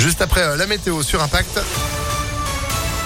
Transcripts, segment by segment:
Juste après euh, la météo sur Impact.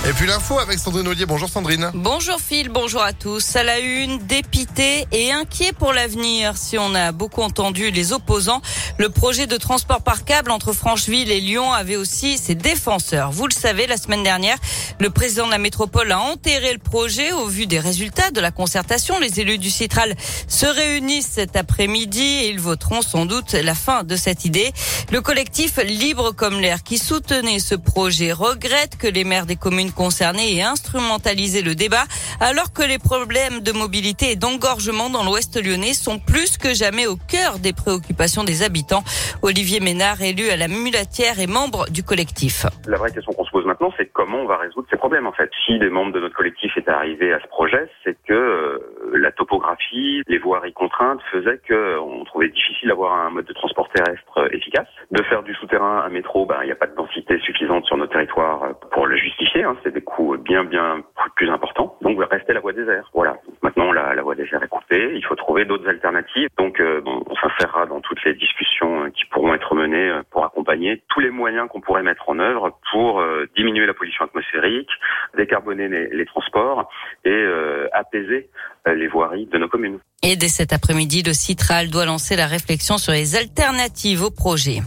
Et puis l'info avec Sandrine Ollier. Bonjour Sandrine. Bonjour Phil, bonjour à tous. À la une, dépité et inquiet pour l'avenir. Si on a beaucoup entendu les opposants, le projet de transport par câble entre Francheville et Lyon avait aussi ses défenseurs. Vous le savez, la semaine dernière, le président de la métropole a enterré le projet au vu des résultats de la concertation. Les élus du Citral se réunissent cet après-midi et ils voteront sans doute la fin de cette idée. Le collectif Libre comme l'air qui soutenait ce projet regrette que les maires des communes concernés et instrumentaliser le débat alors que les problèmes de mobilité et d'engorgement dans l'ouest lyonnais sont plus que jamais au cœur des préoccupations des habitants. Olivier Ménard, élu à la Mulatière et membre du collectif. La vraie question qu'on se pose maintenant, c'est comment on va résoudre ces problèmes en fait. Si des membres de notre collectif étaient arrivés à ce projet, c'est que euh, la topographie, les voiries contraintes faisaient qu'on trouvait difficile d'avoir un mode de transport terrestre efficace. De faire du souterrain un métro, ben, il n'y a pas de densité suffisante sur notre territoire pour le justifier. Hein c'est des coûts bien bien plus importants. Donc rester la voie des airs. Voilà. Maintenant la, voie des airs est coupée, il faut trouver d'autres alternatives. Donc euh, bon, on s'insérera dans toutes les discussions euh, qui pourront être menées euh, pour accompagner tous les moyens qu'on pourrait mettre en œuvre pour diminuer la pollution atmosphérique, décarboner les, les transports et apaiser les voiries de nos communes. Et dès cet après-midi, le Citral doit lancer la réflexion sur les alternatives au projet.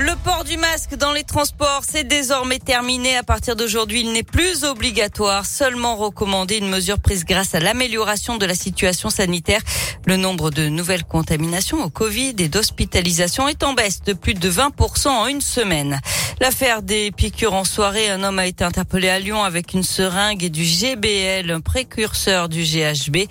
Le port du masque dans les transports, c'est désormais terminé. À partir d'aujourd'hui, il n'est plus obligatoire, seulement recommandé, une mesure prise grâce à l'amélioration de la situation sanitaire. Le nombre de nouvelles contaminations au Covid et d'hospitalisation est en baisse de plus de 20% en une semaine. L'affaire des piqûres en soirée, un homme a été interpellé à Lyon avec une seringue et du GBL, un précurseur du GHB.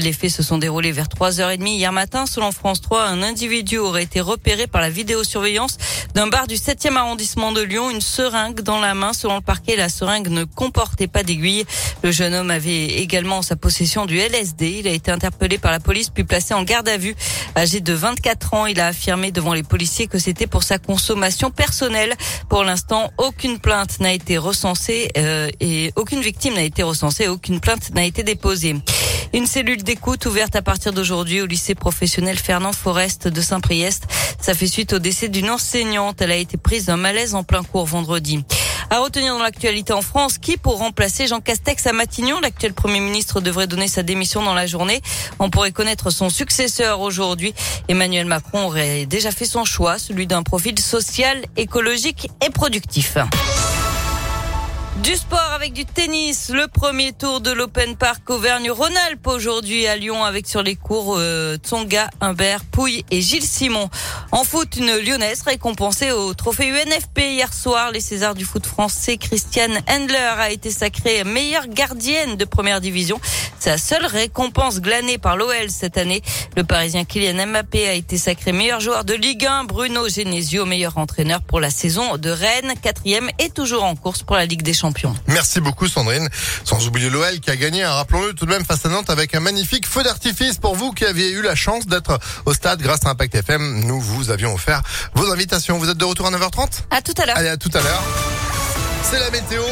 Les faits se sont déroulés vers 3h30 hier matin. Selon France 3, un individu aurait été repéré par la vidéosurveillance d'un bar du 7e arrondissement de Lyon, une seringue dans la main. Selon le parquet, la seringue ne comportait pas d'aiguille. Le jeune homme avait également en sa possession du LSD. Il a été interpellé par la police puis placé en garde à vue. Âgé de 24 ans, il a affirmé devant les policiers que c'était pour sa consommation personnelle. Pour l'instant, aucune plainte n'a été recensée euh, et aucune victime n'a été recensée, aucune plainte n'a été déposée. Une cellule d'écoute ouverte à partir d'aujourd'hui au lycée professionnel Fernand Forest de Saint-Priest. Ça fait suite au décès d'une enseignante. Elle a été prise d'un malaise en plein cours vendredi. À retenir dans l'actualité en France, qui pour remplacer Jean Castex à Matignon, l'actuel Premier ministre devrait donner sa démission dans la journée. On pourrait connaître son successeur aujourd'hui. Emmanuel Macron aurait déjà fait son choix, celui d'un profil social, écologique et productif. Du sport avec du tennis, le premier tour de l'Open Park Auvergne-Rhône-Alpes aujourd'hui à Lyon avec sur les cours euh, Tsonga, Humbert, Pouille et Gilles Simon. En foot, une lyonnaise récompensée au trophée UNFP hier soir. Les Césars du foot français, Christiane Hendler a été sacrée meilleure gardienne de première division. Sa seule récompense glanée par l'OL cette année. Le Parisien Kylian Mbappé a été sacré meilleur joueur de Ligue 1. Bruno Genesio, meilleur entraîneur pour la saison de Rennes, quatrième et toujours en course pour la Ligue des Champions. Merci beaucoup Sandrine. Sans oublier l'OL qui a gagné, hein, rappelons-le tout de même face à Nantes avec un magnifique feu d'artifice pour vous qui aviez eu la chance d'être au stade grâce à Impact FM. Nous vous avions offert vos invitations. Vous êtes de retour à 9h30 À tout à l'heure. Allez, à tout à l'heure. C'est la météo.